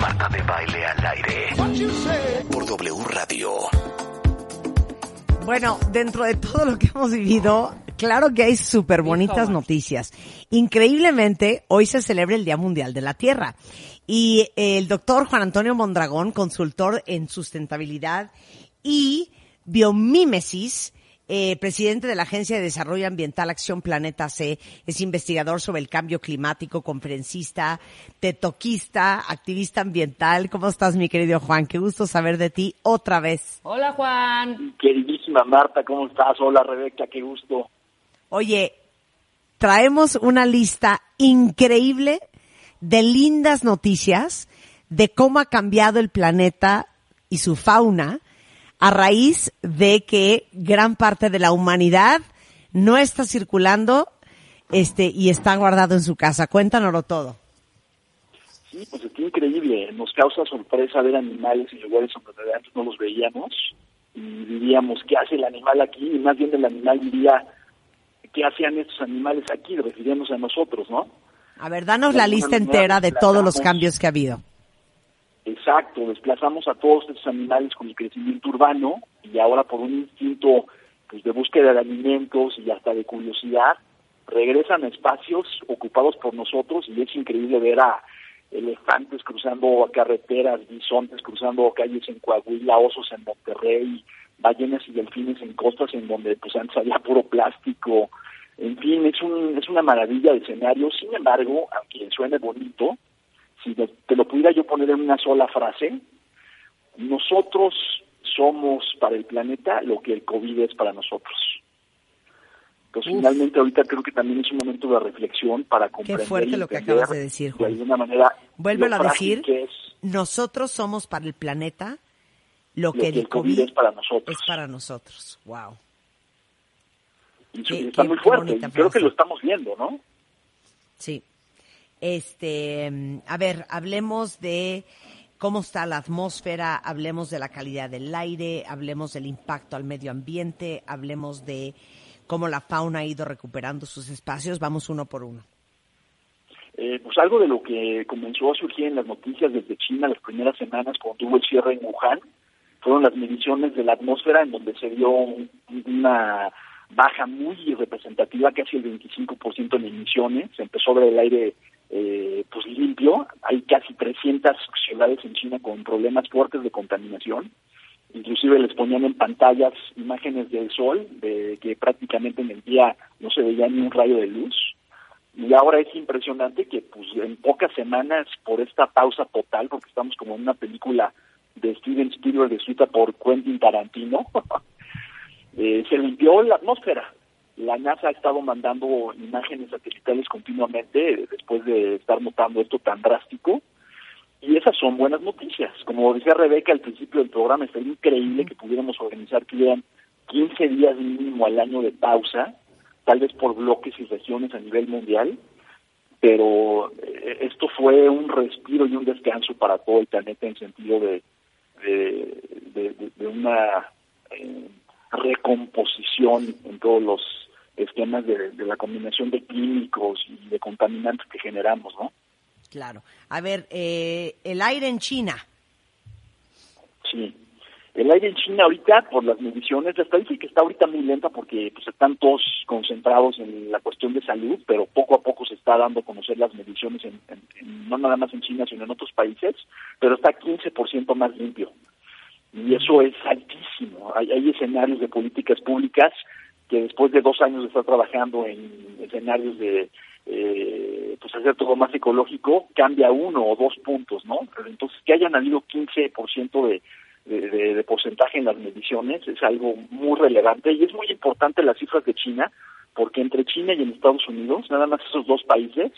Marta de baile al aire. Por W Radio. Bueno, dentro de todo lo que hemos vivido, claro que hay súper bonitas noticias. Increíblemente, hoy se celebra el Día Mundial de la Tierra. Y el doctor Juan Antonio Mondragón, consultor en sustentabilidad y biomímesis, eh, presidente de la Agencia de Desarrollo Ambiental Acción Planeta C, es investigador sobre el cambio climático, conferencista, tetoquista, activista ambiental. ¿Cómo estás, mi querido Juan? Qué gusto saber de ti otra vez. Hola, Juan. Queridísima Marta, ¿cómo estás? Hola, Rebeca, qué gusto. Oye, traemos una lista increíble de lindas noticias de cómo ha cambiado el planeta y su fauna a raíz de que gran parte de la humanidad no está circulando este y está guardado en su casa. Cuéntanoslo todo. Sí, pues es increíble. Nos causa sorpresa ver animales en lugares donde antes no los veíamos y diríamos, ¿qué hace el animal aquí? Y más bien el animal diría, ¿qué hacían estos animales aquí? Refiriéndose a nosotros, ¿no? A ver, danos la lista entera de todos los cambios que ha habido. Exacto, desplazamos a todos estos animales con el crecimiento urbano y ahora por un instinto pues, de búsqueda de alimentos y hasta de curiosidad, regresan a espacios ocupados por nosotros y es increíble ver a elefantes cruzando carreteras, bisontes cruzando calles en Coahuila, osos en Monterrey, ballenas y delfines en costas en donde pues antes había puro plástico, en fin, es, un, es una maravilla de escenario, sin embargo, aunque suene bonito, si te lo pudiera yo poner en una sola frase, nosotros somos para el planeta lo que el COVID es para nosotros. Entonces, finalmente, ahorita creo que también es un momento de reflexión para comprender. Qué fuerte lo que acabas de decir, Juan. De alguna manera. Vuélvelo a decir. nosotros somos para el planeta lo, que, el COVID, es para nosotros. Es para nosotros. Wow. Y está muy fuerte. creo que lo estamos viendo, ¿no? Sí. Este, a ver, hablemos de cómo está la atmósfera, hablemos de la calidad del aire, hablemos del impacto al medio ambiente, hablemos de cómo la fauna ha ido recuperando sus espacios. Vamos uno por uno. Eh, pues algo de lo que comenzó a surgir en las noticias desde China las primeras semanas cuando tuvo el cierre en Wuhan fueron las mediciones de la atmósfera en donde se dio una baja muy representativa, casi el 25% en emisiones. Se empezó a ver el aire eh, pues limpio. Hay casi 300 ciudades en China con problemas fuertes de contaminación. Inclusive les ponían en pantallas imágenes del sol, de que prácticamente en el día no se veía ni un rayo de luz. Y ahora es impresionante que pues en pocas semanas, por esta pausa total, porque estamos como en una película de Steven Spielberg escrita por Quentin Tarantino, eh, se limpió la atmósfera. La NASA ha estado mandando imágenes satelitales continuamente después de estar notando esto tan drástico. Y esas son buenas noticias. Como decía Rebeca al principio del programa, está increíble que pudiéramos organizar que hubieran 15 días mínimo al año de pausa, tal vez por bloques y regiones a nivel mundial, pero eh, esto fue un respiro y un descanso para todo el planeta en sentido de, de, una eh, recomposición en todos los esquemas de, la combinación de químicos y de contaminantes que generamos, ¿no? Claro. A ver, eh, el aire en China. Sí. El aire en China ahorita, por las mediciones, la estadística está ahorita muy lenta porque pues, están todos concentrados en la cuestión de salud, pero poco a poco se está dando a conocer las mediciones, en, no nada más en China, sino en otros países, pero está 15% más limpio. Y eso es altísimo. Hay, hay escenarios de políticas públicas que después de dos años de estar trabajando en escenarios de eh, pues hacer todo más ecológico, cambia uno o dos puntos, ¿no? Entonces, que hayan habido 15% de, de, de porcentaje en las mediciones es algo muy relevante y es muy importante las cifras de China porque entre China y en Estados Unidos, nada más esos dos países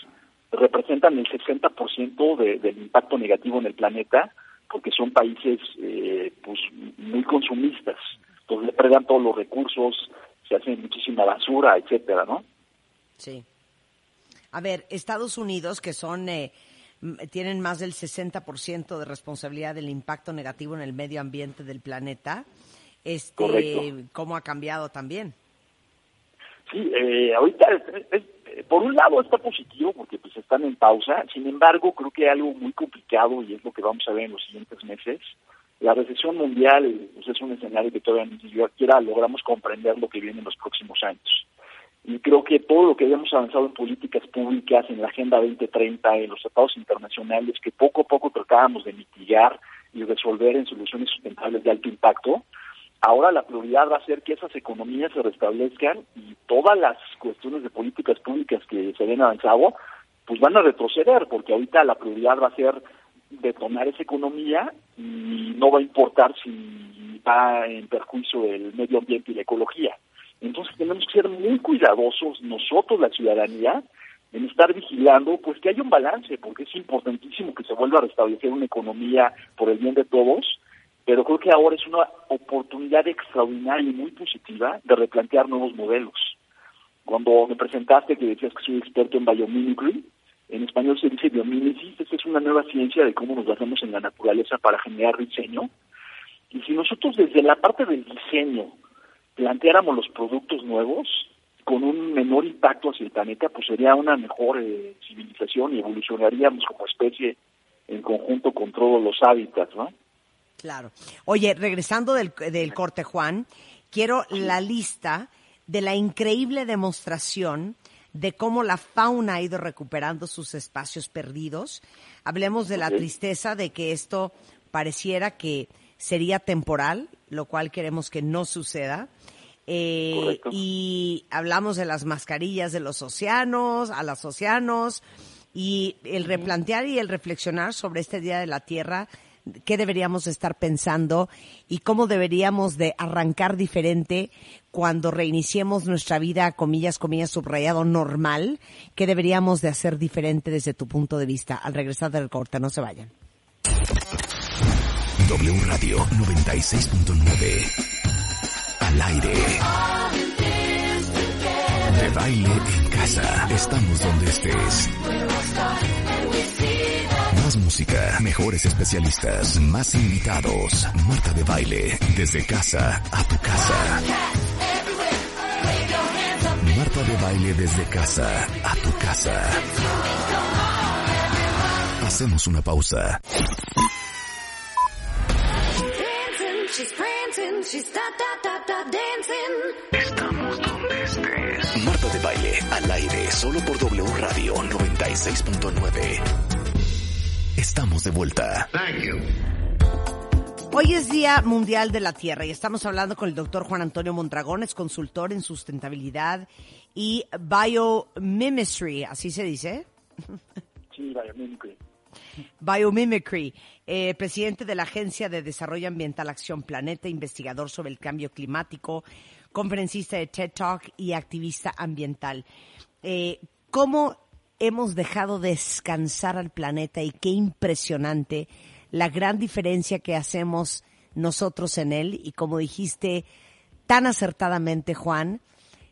representan el 60% de, del impacto negativo en el planeta, porque son países eh, pues muy consumistas, entonces le predan todos los recursos, se hace muchísima basura, etcétera, ¿no? Sí. A ver, Estados Unidos, que son eh, tienen más del 60% de responsabilidad del impacto negativo en el medio ambiente del planeta, este, ¿cómo ha cambiado también? Sí, eh, ahorita, por un lado está positivo porque pues están en pausa, sin embargo creo que hay algo muy complicado y es lo que vamos a ver en los siguientes meses. La recesión mundial pues, es un escenario que todavía ni siquiera logramos comprender lo que viene en los próximos años. Y creo que todo lo que habíamos avanzado en políticas públicas, en la Agenda 2030, en los tratados internacionales, que poco a poco tratábamos de mitigar y resolver en soluciones sustentables de alto impacto, Ahora la prioridad va a ser que esas economías se restablezcan y todas las cuestiones de políticas públicas que se ven avanzado, pues van a retroceder, porque ahorita la prioridad va a ser detonar esa economía y no va a importar si va en perjuicio del medio ambiente y la ecología. Entonces tenemos que ser muy cuidadosos nosotros, la ciudadanía, en estar vigilando, pues que haya un balance, porque es importantísimo que se vuelva a restablecer una economía por el bien de todos, pero creo que ahora es una oportunidad extraordinaria y muy positiva de replantear nuevos modelos. Cuando me presentaste que decías que soy experto en biomimicry, en español se dice biomimesis, esta es una nueva ciencia de cómo nos basamos en la naturaleza para generar diseño. Y si nosotros desde la parte del diseño planteáramos los productos nuevos con un menor impacto hacia el planeta, pues sería una mejor eh, civilización y evolucionaríamos como especie en conjunto con todos los hábitats, ¿no? Claro. Oye, regresando del, del corte, Juan, quiero la lista de la increíble demostración de cómo la fauna ha ido recuperando sus espacios perdidos. Hablemos de la tristeza de que esto pareciera que sería temporal, lo cual queremos que no suceda. Eh, y hablamos de las mascarillas de los océanos, a los océanos, y el replantear y el reflexionar sobre este Día de la Tierra qué deberíamos estar pensando y cómo deberíamos de arrancar diferente cuando reiniciemos nuestra vida, comillas, comillas, subrayado, normal, qué deberíamos de hacer diferente desde tu punto de vista. Al regresar del corte, no se vayan. W Radio 96.9 al aire. De baile en casa. Estamos donde estés. Más música, mejores especialistas, más invitados. Marta de baile, desde casa a tu casa. Marta de baile desde casa a tu casa. Hacemos una pausa. Estamos donde estés. Marta de baile al aire solo por W Radio 96.9. Estamos de vuelta. Hoy es Día Mundial de la Tierra y estamos hablando con el doctor Juan Antonio Mondragón, es consultor en sustentabilidad y biomimicry, ¿así se dice? Sí, biomimicry. Biomimicry, eh, presidente de la Agencia de Desarrollo Ambiental Acción Planeta, investigador sobre el cambio climático, conferencista de TED Talk y activista ambiental. Eh, ¿Cómo hemos dejado descansar al planeta y qué impresionante la gran diferencia que hacemos nosotros en él. Y como dijiste tan acertadamente Juan,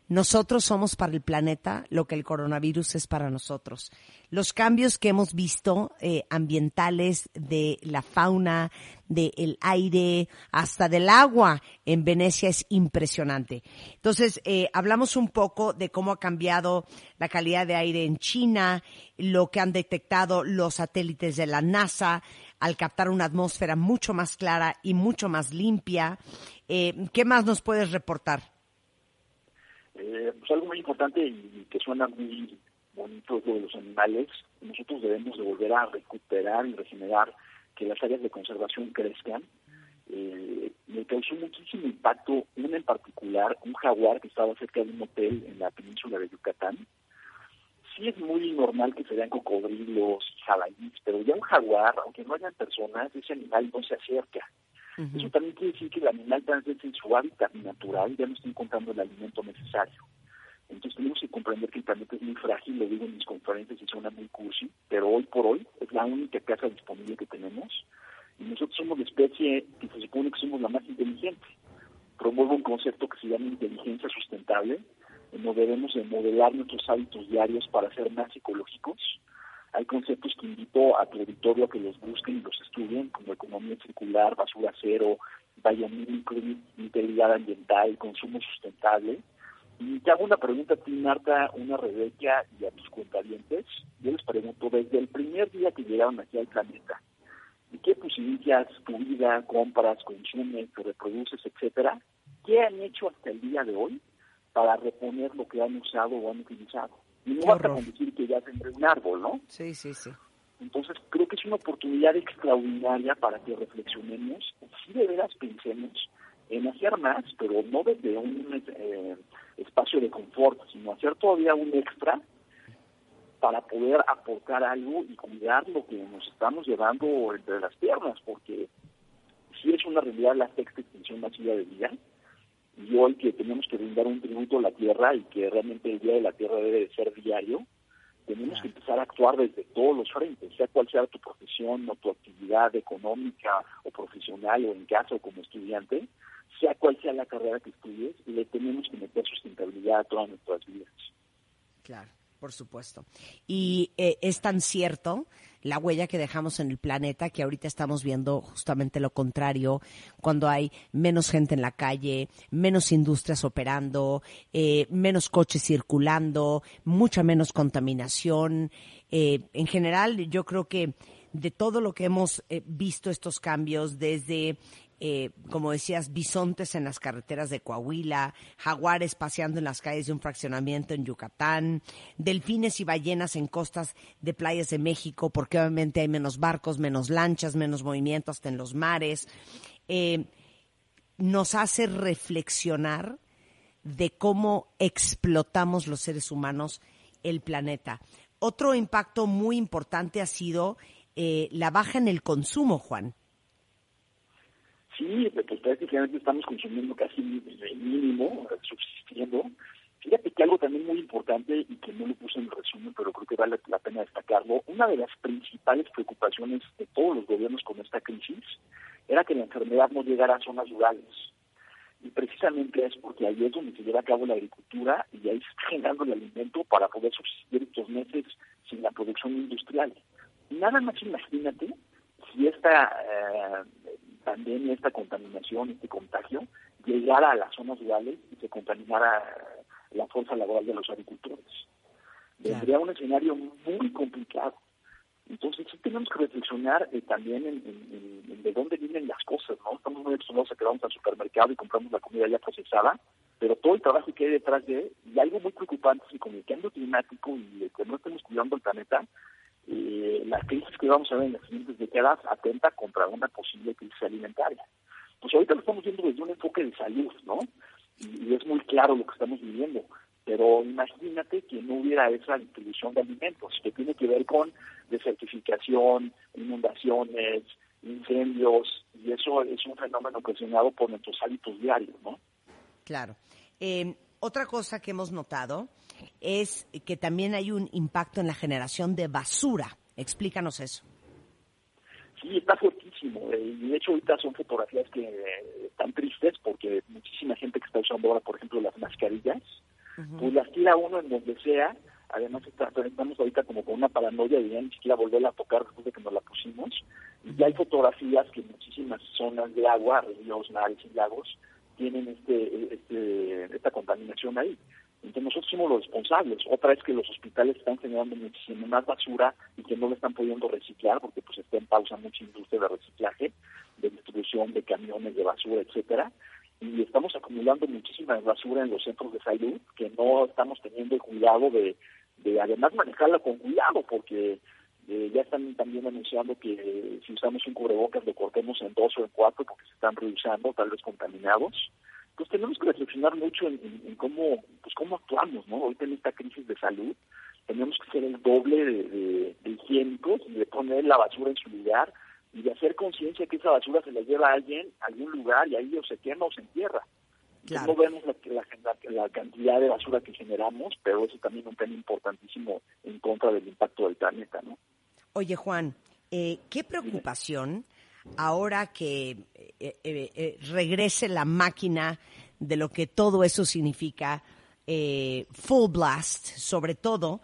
nosotros somos para el planeta lo que el coronavirus es para nosotros. Los cambios que hemos visto eh, ambientales de la fauna, del aire, hasta del agua en Venecia es impresionante. Entonces, eh, hablamos un poco de cómo ha cambiado la calidad de aire en China, lo que han detectado los satélites de la NASA al captar una atmósfera mucho más clara y mucho más limpia. Eh, ¿Qué más nos puedes reportar? Eh, pues algo muy importante y que suena muy bonito de los animales, nosotros debemos de volver a recuperar y regenerar que las áreas de conservación crezcan. Eh, me causó muchísimo impacto una en particular, un jaguar que estaba cerca de un hotel en la península de Yucatán. Sí es muy normal que se vean cocodrilos, jabalíes, pero ya un jaguar, aunque no hayan personas, ese animal no se acerca. Eso también quiere decir que el animal transmite en su hábitat natural ya no está encontrando el alimento necesario. Entonces tenemos que comprender que el planeta es muy frágil, lo digo en mis conferencias y suena muy cursi, pero hoy por hoy es la única casa disponible que tenemos y nosotros somos la especie que se supone que somos la más inteligente. Promuevo un concepto que se llama inteligencia sustentable, en donde debemos de modelar nuestros hábitos diarios para ser más ecológicos. Hay conceptos que invito a tu auditorio a que los busquen y los estudien, como economía circular, basura cero, micro, integridad ambiental, consumo sustentable. Y te hago una pregunta a ti, Marta, una Rebeca y a tus cuentavientes. Yo les pregunto, desde el primer día que llegaron aquí al planeta, ¿y qué posibilidades tu vida, compras, consumes, te reproduces, etcétera? ¿Qué han hecho hasta el día de hoy para reponer lo que han usado o han utilizado? Y no basta con decir que ya tendré un árbol, ¿no? Sí, sí, sí. Entonces creo que es una oportunidad extraordinaria para que reflexionemos y si de veras pensemos en hacer más, pero no desde un eh, espacio de confort, sino hacer todavía un extra para poder aportar algo y cuidar lo que nos estamos llevando entre las piernas, porque si es una realidad la sexta extinción masiva de vida, y hoy que tenemos que brindar un tributo a la tierra y que realmente el Día de la Tierra debe de ser diario, tenemos que empezar a actuar desde todos los frentes, sea cual sea tu profesión o tu actividad económica o profesional o en casa o como estudiante, sea cual sea la carrera que estudies, le tenemos que meter sustentabilidad a todas nuestras vidas. Claro, por supuesto. Y eh, es tan cierto la huella que dejamos en el planeta que ahorita estamos viendo justamente lo contrario, cuando hay menos gente en la calle, menos industrias operando, eh, menos coches circulando, mucha menos contaminación. Eh, en general, yo creo que de todo lo que hemos visto estos cambios desde eh, como decías, bisontes en las carreteras de Coahuila, jaguares paseando en las calles de un fraccionamiento en Yucatán, delfines y ballenas en costas de playas de México, porque obviamente hay menos barcos, menos lanchas, menos movimiento hasta en los mares. Eh, nos hace reflexionar de cómo explotamos los seres humanos el planeta. Otro impacto muy importante ha sido eh, la baja en el consumo, Juan. Sí, pues prácticamente estamos consumiendo casi el mínimo, subsistiendo. Fíjate que algo también muy importante y que no lo puse en el resumen, pero creo que vale la pena destacarlo, una de las principales preocupaciones de todos los gobiernos con esta crisis era que la enfermedad no llegara a zonas rurales. Y precisamente es porque ahí es donde se lleva a cabo la agricultura y ahí se está generando el alimento para poder subsistir estos meses sin la producción industrial. Nada más imagínate si esta eh, pandemia, esta contaminación, este contagio, llegara a las zonas rurales y se contaminara la fuerza laboral de los agricultores. Tendría un escenario muy complicado. Entonces sí tenemos que reflexionar eh, también en, de dónde vienen las cosas, ¿no? Estamos muy acostumbrados a que vamos al supermercado y compramos la comida ya procesada, pero todo el trabajo que hay detrás de, y algo muy preocupante es que con el cambio climático y que no estemos cuidando el planeta, eh, la crisis que vamos a ver en las siguientes décadas atenta contra una posible crisis alimentaria. Pues ahorita lo estamos viendo desde un enfoque de salud, ¿no? Y, es muy claro lo que estamos viviendo. Pero imagínate que no hubiera esa distribución de alimentos, que tiene que ver con desertificación, inundaciones, incendios, y eso es un fenómeno ocasionado por nuestros hábitos diarios, ¿no? Claro. Eh, otra cosa que hemos notado es que también hay un impacto en la generación de basura. Explícanos eso. Sí, está fuertísimo. Eh, y de hecho ahorita son fotografías que eh, están tristes porque muchísima gente que está usando ahora, por ejemplo, las mascarillas, pues las tira uno en donde sea. Además estamos ahorita como con una paranoia de ya ni siquiera volverla a tocar después de que nos la pusimos. Y ya hay fotografías que muchísimas zonas de agua, ríos, mares y lagos, tienen este, este, esta contaminación ahí. Entonces nosotros somos los responsables. Otra es que los hospitales están generando muchísima más basura y que no le están pudiendo reciclar porque pues está en pausa mucha industria de reciclaje, de distribución de camiones de basura, etcétera. Y estamos acumulando muchísima basura en los centros de salud que no estamos teniendo el cuidado de, de además manejarla con cuidado porque eh, ya están también anunciando que si usamos un cubrebocas lo cortemos en dos o en cuatro porque se están reusando, tal vez contaminados. Pues tenemos que reflexionar mucho en, cómo pues cómo actuamos, ¿no? Ahorita en esta crisis de salud tenemos que ser el doble de, higiénicos y de poner la basura en su lugar y de hacer conciencia que esa basura se la lleva a alguien a algún lugar y ahí o se quema o se entierra. No vemos la, la, cantidad de basura que generamos, pero eso también es un tema importantísimo en contra del impacto del planeta, ¿no? Oye, Juan, eh, qué preocupación ahora que eh, eh, regrese la máquina de lo que todo eso significa full blast, sobre todo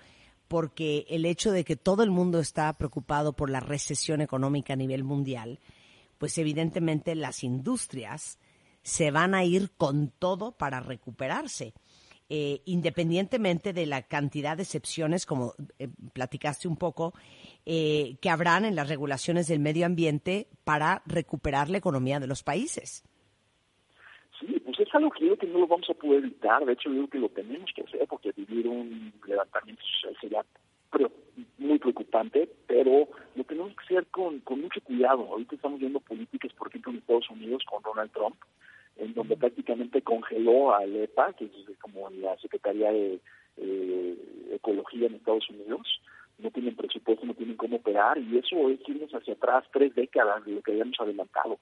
porque el hecho de que todo el mundo está preocupado por la recesión económica a nivel mundial, pues evidentemente las industrias se van a ir con todo para recuperarse. Eh, independientemente de la cantidad de excepciones, como eh, platicaste un poco, eh, que habrán en las regulaciones del medio ambiente para recuperar la economía de los países. Sí, pues es algo que no lo vamos a poder evitar. De hecho, yo creo que lo tenemos que hacer porque vivir un levantamiento social sería muy preocupante, pero lo tenemos que hacer con, con mucho cuidado. Ahorita estamos viendo políticas, por ejemplo, en Estados Unidos con Donald Trump, en donde prácticamente congeló a EPA, que es como la Secretaría de eh, Ecología en Estados Unidos. No tienen presupuesto, no tienen cómo operar, y eso es irnos hacia atrás tres décadas de lo que habíamos adelantado.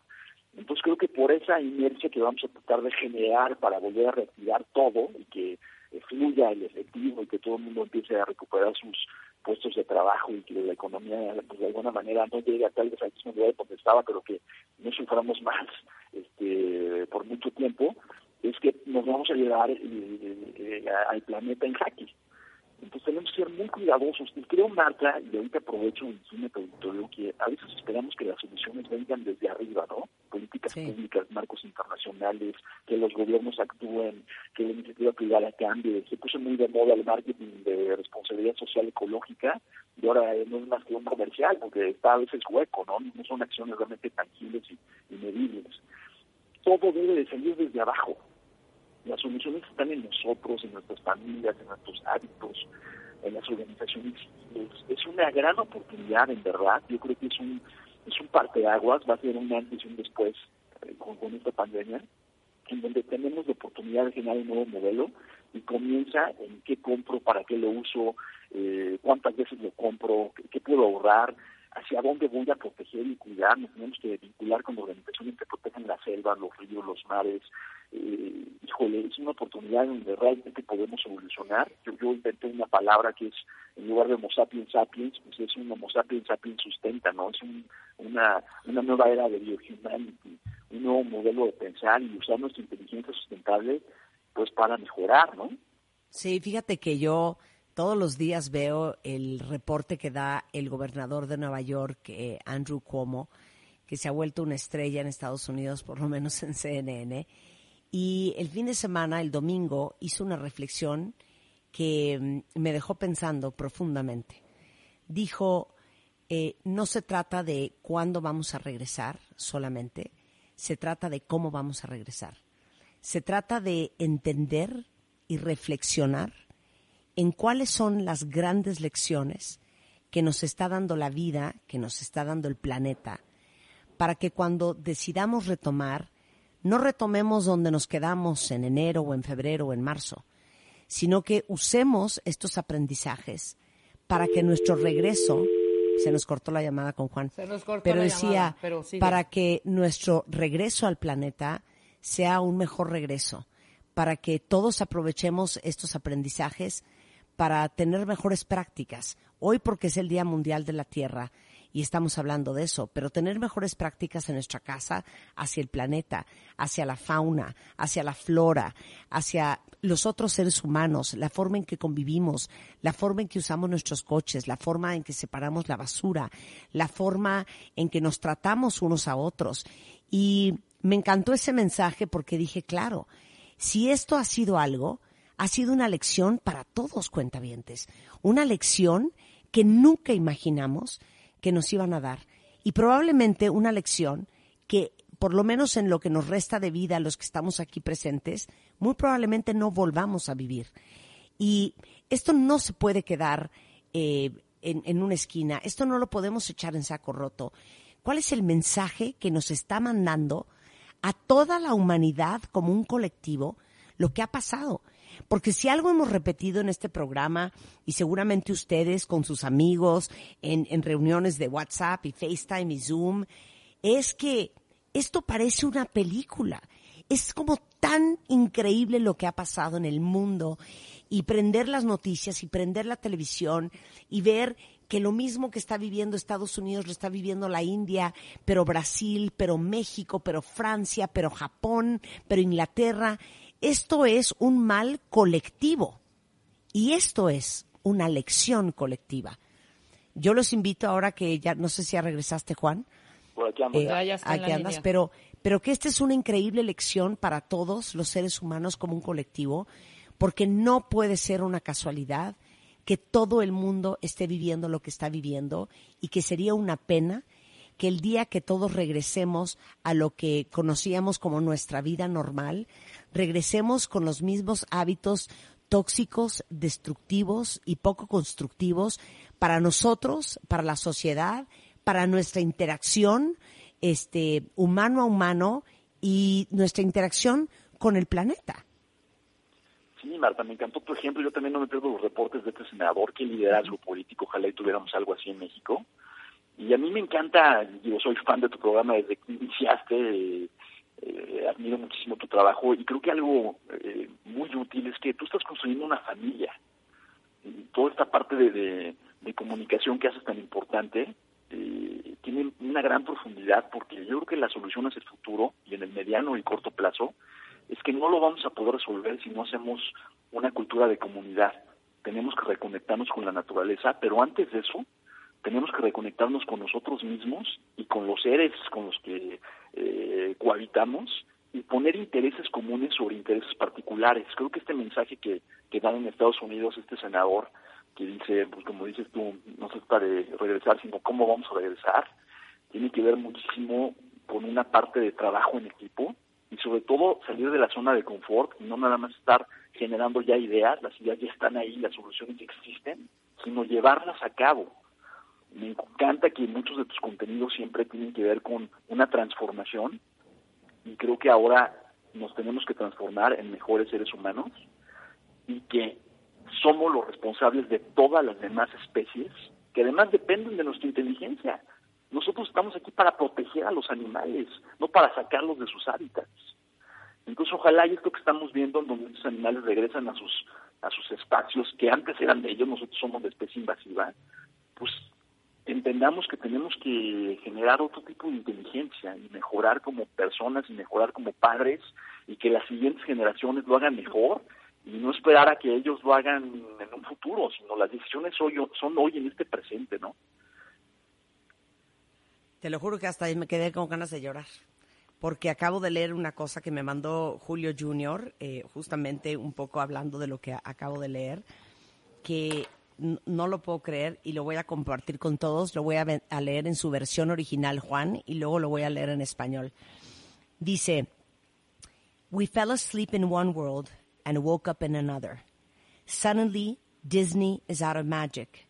Entonces creo que por esa inercia que vamos a tratar de generar para volver a reactivar todo y que fluya el efectivo y que todo el mundo empiece a recuperar sus puestos de trabajo y que la economía pues, de alguna manera no llegue a tal vez al mismo nivel donde estaba, pero que no suframos más este, por mucho tiempo, es que nos vamos a llevar eh, eh, al planeta en jaque. Entonces tenemos que ser muy cuidadosos. Y creo, Marta, y ahorita aprovecho en cine territorio, que a veces esperamos que las soluciones vengan desde arriba, ¿no? Políticas públicas, marcos internacionales, que los gobiernos actúen, la iniciativa privada cambie. Se puso muy de moda el marketing de responsabilidad social ecológica y ahora no es más que un comercial, porque está a veces hueco, ¿no? No son acciones realmente tangibles y, y medibles. Todo debe de salir desde abajo las soluciones están en nosotros, en nuestras familias, en nuestros hábitos, en las organizaciones Es una gran oportunidad, en verdad. Yo creo que es un, es un parteaguas, va a ser un antes y un después eh, con, esta pandemia, en donde tenemos la oportunidad de generar un nuevo modelo y comienza en qué compro, para qué lo uso, eh, cuántas veces lo compro, qué, puedo ahorrar, hacia dónde voy a proteger y cuidar. Nos tenemos que vincular con organizaciones que protegen la selva, los ríos, los mares, eh, híjole, es una oportunidad donde realmente podemos evolucionar. Yo, yo inventé una palabra que es, en lugar de Homo sapiens sapiens, pues es un Homo sapiens sapiens sustenta, ¿no? Es una, una nueva era de biohumanity, un nuevo modelo de pensar y usar nuestra inteligencia sustentable, pues para mejorar, ¿no? Sí, fíjate que yo todos los días veo el reporte que da el gobernador de Nueva York, eh, Andrew Cuomo, que se ha vuelto una estrella en Estados Unidos, por lo menos en CNN, y el fin de semana, el domingo, hizo una reflexión que mm, me dejó pensando profundamente. Dijo, eh, no se trata de cuándo vamos a regresar solamente, se trata de cómo vamos a regresar. Se trata de entender y reflexionar en cuáles son las grandes lecciones que nos está dando la vida, que nos está dando el planeta, para que cuando decidamos retomar, no retomemos donde nos quedamos en enero o en febrero o en marzo, sino que usemos estos aprendizajes para que nuestro regreso, se nos cortó la llamada con Juan, pero decía, para que nuestro regreso al planeta sea un mejor regreso, para que todos aprovechemos estos aprendizajes para tener mejores prácticas. Hoy porque es el Día Mundial de la Tierra, y estamos hablando de eso, pero tener mejores prácticas en nuestra casa hacia el planeta, hacia la fauna, hacia la flora, hacia los otros seres humanos, la forma en que convivimos, la forma en que usamos nuestros coches, la forma en que separamos la basura, la forma en que nos tratamos unos a otros. Y me encantó ese mensaje porque dije, claro, si esto ha sido algo, ha sido una lección para todos cuentavientes, una lección que nunca imaginamos que nos iban a dar y probablemente una lección que por lo menos en lo que nos resta de vida a los que estamos aquí presentes, muy probablemente no volvamos a vivir. Y esto no se puede quedar eh, en, en una esquina, esto no lo podemos echar en saco roto. ¿Cuál es el mensaje que nos está mandando a toda la humanidad como un colectivo lo que ha pasado? Porque si algo hemos repetido en este programa, y seguramente ustedes con sus amigos, en, en reuniones de WhatsApp y FaceTime y Zoom, es que esto parece una película es como tan increíble lo que ha pasado en el mundo y prender las noticias y prender la televisión y ver que lo mismo que está viviendo Estados Unidos lo está viviendo la India, pero Brasil, pero México, pero Francia, pero Japón, pero Inglaterra. Esto es un mal colectivo y esto es una lección colectiva. Yo los invito ahora que ya, no sé si ya regresaste, Juan. Por aquí eh, andas, pero, pero que esta es una increíble lección para todos los seres humanos como un colectivo, porque no puede ser una casualidad que todo el mundo esté viviendo lo que está viviendo y que sería una pena que el día que todos regresemos a lo que conocíamos como nuestra vida normal, regresemos con los mismos hábitos tóxicos, destructivos y poco constructivos para nosotros, para la sociedad, para nuestra interacción este humano a humano y nuestra interacción con el planeta. Sí, Marta, me encantó tu ejemplo. Yo también no me pierdo los reportes de este senador, que liderazgo político. Ojalá y tuviéramos algo así en México. Y a mí me encanta, yo soy fan de tu programa desde que iniciaste. Eh, admiro muchísimo tu trabajo y creo que algo eh, muy útil es que tú estás construyendo una familia. Toda esta parte de, de, comunicación que haces tan importante eh, tiene una gran profundidad porque yo creo que la solución es el futuro y en el mediano y corto plazo es que no lo vamos a poder resolver si no hacemos una cultura de comunidad. Tenemos que reconectarnos con la naturaleza, pero antes de eso tenemos que reconectarnos con nosotros mismos y con los seres con los que cohabitamos y poner intereses comunes sobre intereses particulares. Creo que este mensaje que, que dan en Estados Unidos este senador, que dice, pues como dices tú, no se trata de regresar, sino cómo vamos a regresar, tiene que ver muchísimo con una parte de trabajo en equipo y sobre todo salir de la zona de confort y no nada más estar generando ya ideas, las ideas ya están ahí, las soluciones existen, sino llevarlas a cabo me encanta que muchos de tus contenidos siempre tienen que ver con una transformación y creo que ahora nos tenemos que transformar en mejores seres humanos y que somos los responsables de todas las demás especies que además dependen de nuestra inteligencia. Nosotros estamos aquí para proteger a los animales, no para sacarlos de sus hábitats. Entonces, ojalá y esto que estamos viendo, donde estos animales regresan a sus a sus espacios que antes eran de ellos, nosotros somos de especie invasiva, pues entendamos que tenemos que generar otro tipo de inteligencia y mejorar como personas y mejorar como padres y que las siguientes generaciones lo hagan mejor y no esperar a que ellos lo hagan en un futuro, sino las decisiones hoy, son hoy en este presente, ¿no? Te lo juro que hasta ahí me quedé con ganas de llorar, porque acabo de leer una cosa que me mandó Julio Junior, eh, justamente un poco hablando de lo que acabo de leer, que no lo puedo creer y lo voy a compartir con todos. Lo voy a, a, leer en su versión original, Juan, y luego lo voy a leer en español. Dice, We fell asleep in one world and woke up in another. Suddenly, Disney is out of magic.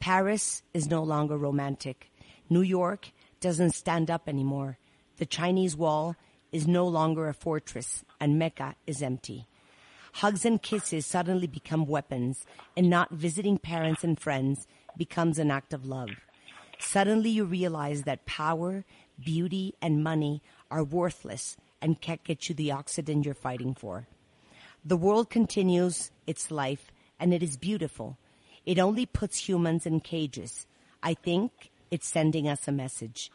Paris is no longer romantic. New York doesn't stand up anymore. The Chinese wall is no longer a fortress and Mecca is empty. Hugs and kisses suddenly become weapons, and not visiting parents and friends becomes an act of love. Suddenly you realize that power, beauty, and money are worthless and can't get you the oxygen you're fighting for. The world continues its life, and it is beautiful. It only puts humans in cages. I think it's sending us a message.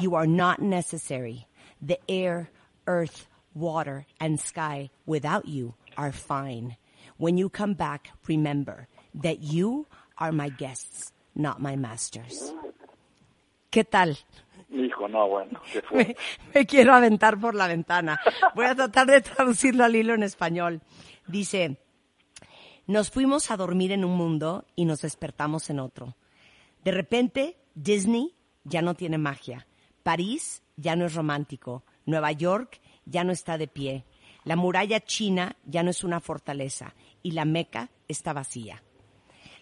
You are not necessary. The air, earth, water, and sky without you are fine. When you come back, remember that you are my guests, not my masters. ¿Qué tal? Hijo, no, bueno, me, me, quiero aventar por la ventana. Voy a tratar de traducirlo al hilo en español. Dice, nos fuimos a dormir en un mundo y nos despertamos en otro. De repente, Disney ya no tiene magia. París ya no es romántico. Nueva York ya no está de pie. La muralla china ya no es una fortaleza y la Meca está vacía.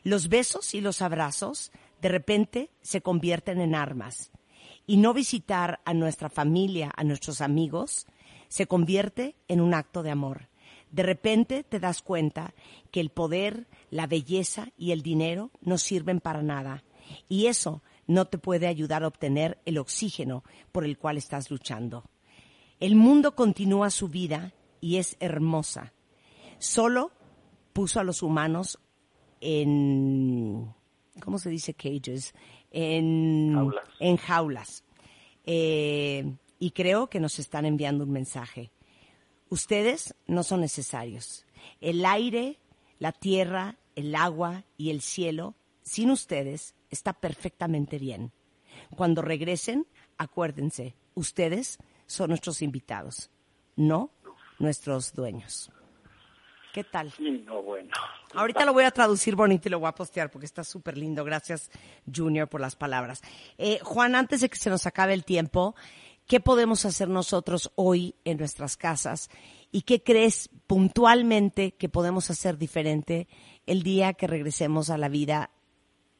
Los besos y los abrazos de repente se convierten en armas y no visitar a nuestra familia, a nuestros amigos, se convierte en un acto de amor. De repente te das cuenta que el poder, la belleza y el dinero no sirven para nada y eso no te puede ayudar a obtener el oxígeno por el cual estás luchando. El mundo continúa su vida y es hermosa. Solo puso a los humanos en, ¿cómo se dice cages? En Jaulas. En jaulas. Eh, y creo que nos están enviando un mensaje. Ustedes no son necesarios. El aire, la tierra, el agua y el cielo, sin ustedes, está perfectamente bien. Cuando regresen, acuérdense, ustedes son nuestros invitados, no nuestros dueños. ¿Qué tal? No, bueno. Ahorita lo voy a traducir bonito y lo voy a postear porque está súper lindo. Gracias, Junior, por las palabras. Eh, Juan, antes de que se nos acabe el tiempo, ¿qué podemos hacer nosotros hoy en nuestras casas? ¿Y qué crees puntualmente que podemos hacer diferente el día que regresemos a la vida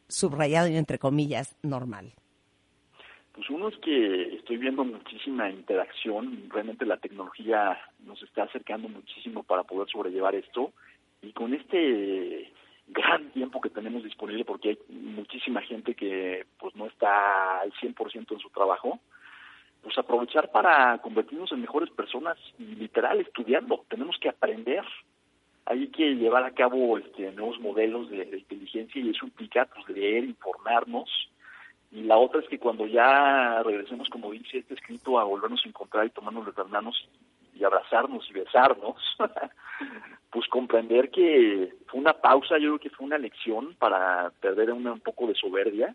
subrayado y entre comillas normal? Pues uno es que estoy viendo muchísima interacción, realmente la tecnología nos está acercando muchísimo para poder sobrellevar esto y con este gran tiempo que tenemos disponible porque hay muchísima gente que pues no está al 100% en su trabajo, pues aprovechar para convertirnos en mejores personas literal estudiando, tenemos que aprender. Hay que llevar a cabo este, nuevos modelos de, de inteligencia y eso implica pues, leer, informarnos, y la otra es que cuando ya regresemos, como dice este escrito, a volvernos a encontrar y tomarnos las manos y abrazarnos y besarnos, pues comprender que fue una pausa, yo creo que fue una lección para perder una, un poco de soberbia,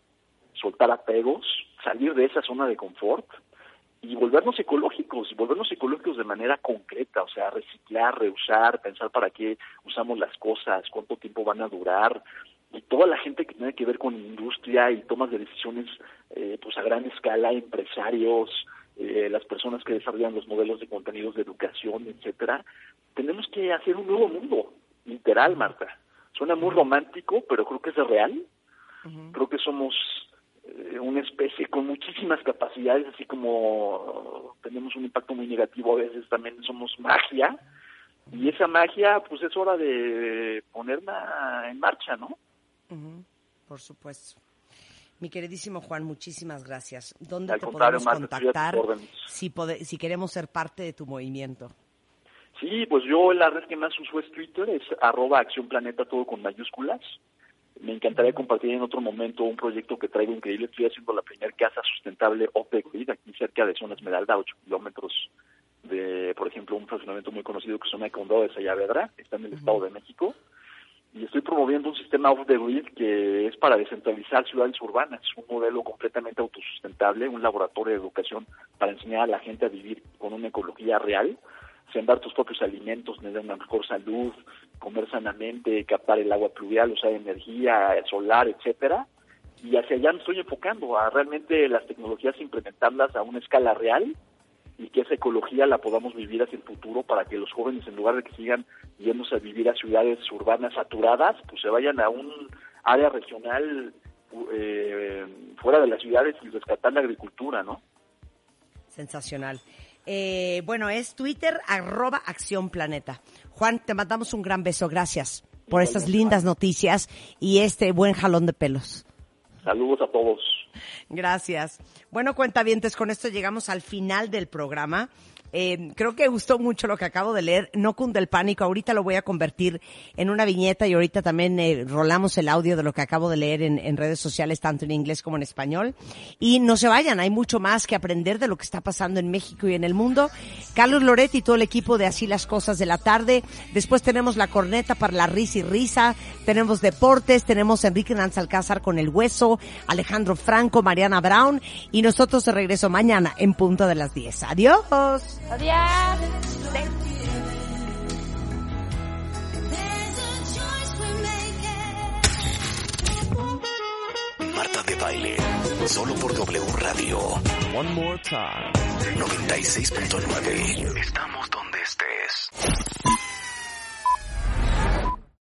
soltar apegos, salir de esa zona de confort y volvernos ecológicos, volvernos ecológicos de manera concreta, o sea, reciclar, reusar, pensar para qué usamos las cosas, cuánto tiempo van a durar, y toda la gente que tiene que ver con industria y tomas de decisiones eh, pues a gran escala, empresarios, eh, las personas que desarrollan los modelos de contenidos de educación, etcétera, tenemos que hacer un nuevo mundo, literal, Marta. Suena muy romántico, pero creo que es real. Creo que somos eh, una especie con muchísimas capacidades, así como tenemos un impacto muy negativo a veces, también somos magia. Y esa magia, pues es hora de ponerla en marcha, ¿no? Ujú, Por supuesto. Mi queridísimo Juan, muchísimas gracias. ¿Dónde Al te podemos contactar si, pode- si queremos ser parte de tu movimiento? Sí, pues yo la red que más uso es Twitter, es arroba Acción Planeta, todo con mayúsculas. Me encantaría compartir en otro momento un proyecto que traigo increíble. Estoy haciendo la primera casa sustentable grid, aquí cerca de Zona Esmeralda, a 8 kilómetros de, por ejemplo, un fraccionamiento muy conocido que se llama Condado de Sayavedra, está en el Estado de México. Y estoy promoviendo un sistema off the grid que es para descentralizar ciudades urbanas, un modelo completamente autosustentable, un laboratorio de educación para enseñar a la gente a vivir con una ecología real, sembrar tus propios alimentos, tener una mejor salud, comer sanamente, captar el agua pluvial, usar energía solar, etcétera. Y hacia allá me estoy enfocando a realmente las tecnologías implementarlas a una escala real y que esa ecología la podamos vivir hacia el futuro para que los jóvenes, en lugar de que sigan yéndose a vivir a ciudades urbanas saturadas, pues se vayan a un área regional eh, fuera de las ciudades y rescatar la agricultura, ¿no? Sensacional. Eh, bueno, es Twitter, arroba Acción Planeta. Juan, te mandamos un gran beso. Gracias por estas lindas noticias y este buen jalón de pelos. Saludos a todos. Gracias. Bueno, cuentavientes, con esto llegamos al final del programa. Eh, creo que gustó mucho lo que acabo de leer. No cunde el pánico. Ahorita lo voy a convertir en una viñeta y ahorita también eh, rolamos el audio de lo que acabo de leer en, redes sociales, tanto en inglés como en español. Y no se vayan, hay mucho más que aprender de lo que está pasando en México y en el mundo. Carlos Loretti y todo el equipo de Así las Cosas de la Tarde. Después tenemos la corneta para la risa y risa. Tenemos deportes, tenemos Enrique Nanz Alcázar con el hueso, Alejandro Franco, Mariana Brown y nosotros de regreso mañana en punto de las 10. Adiós. Adiós. Marta de Baile, solo por W Radio One more time. 96.9. Estamos donde estés.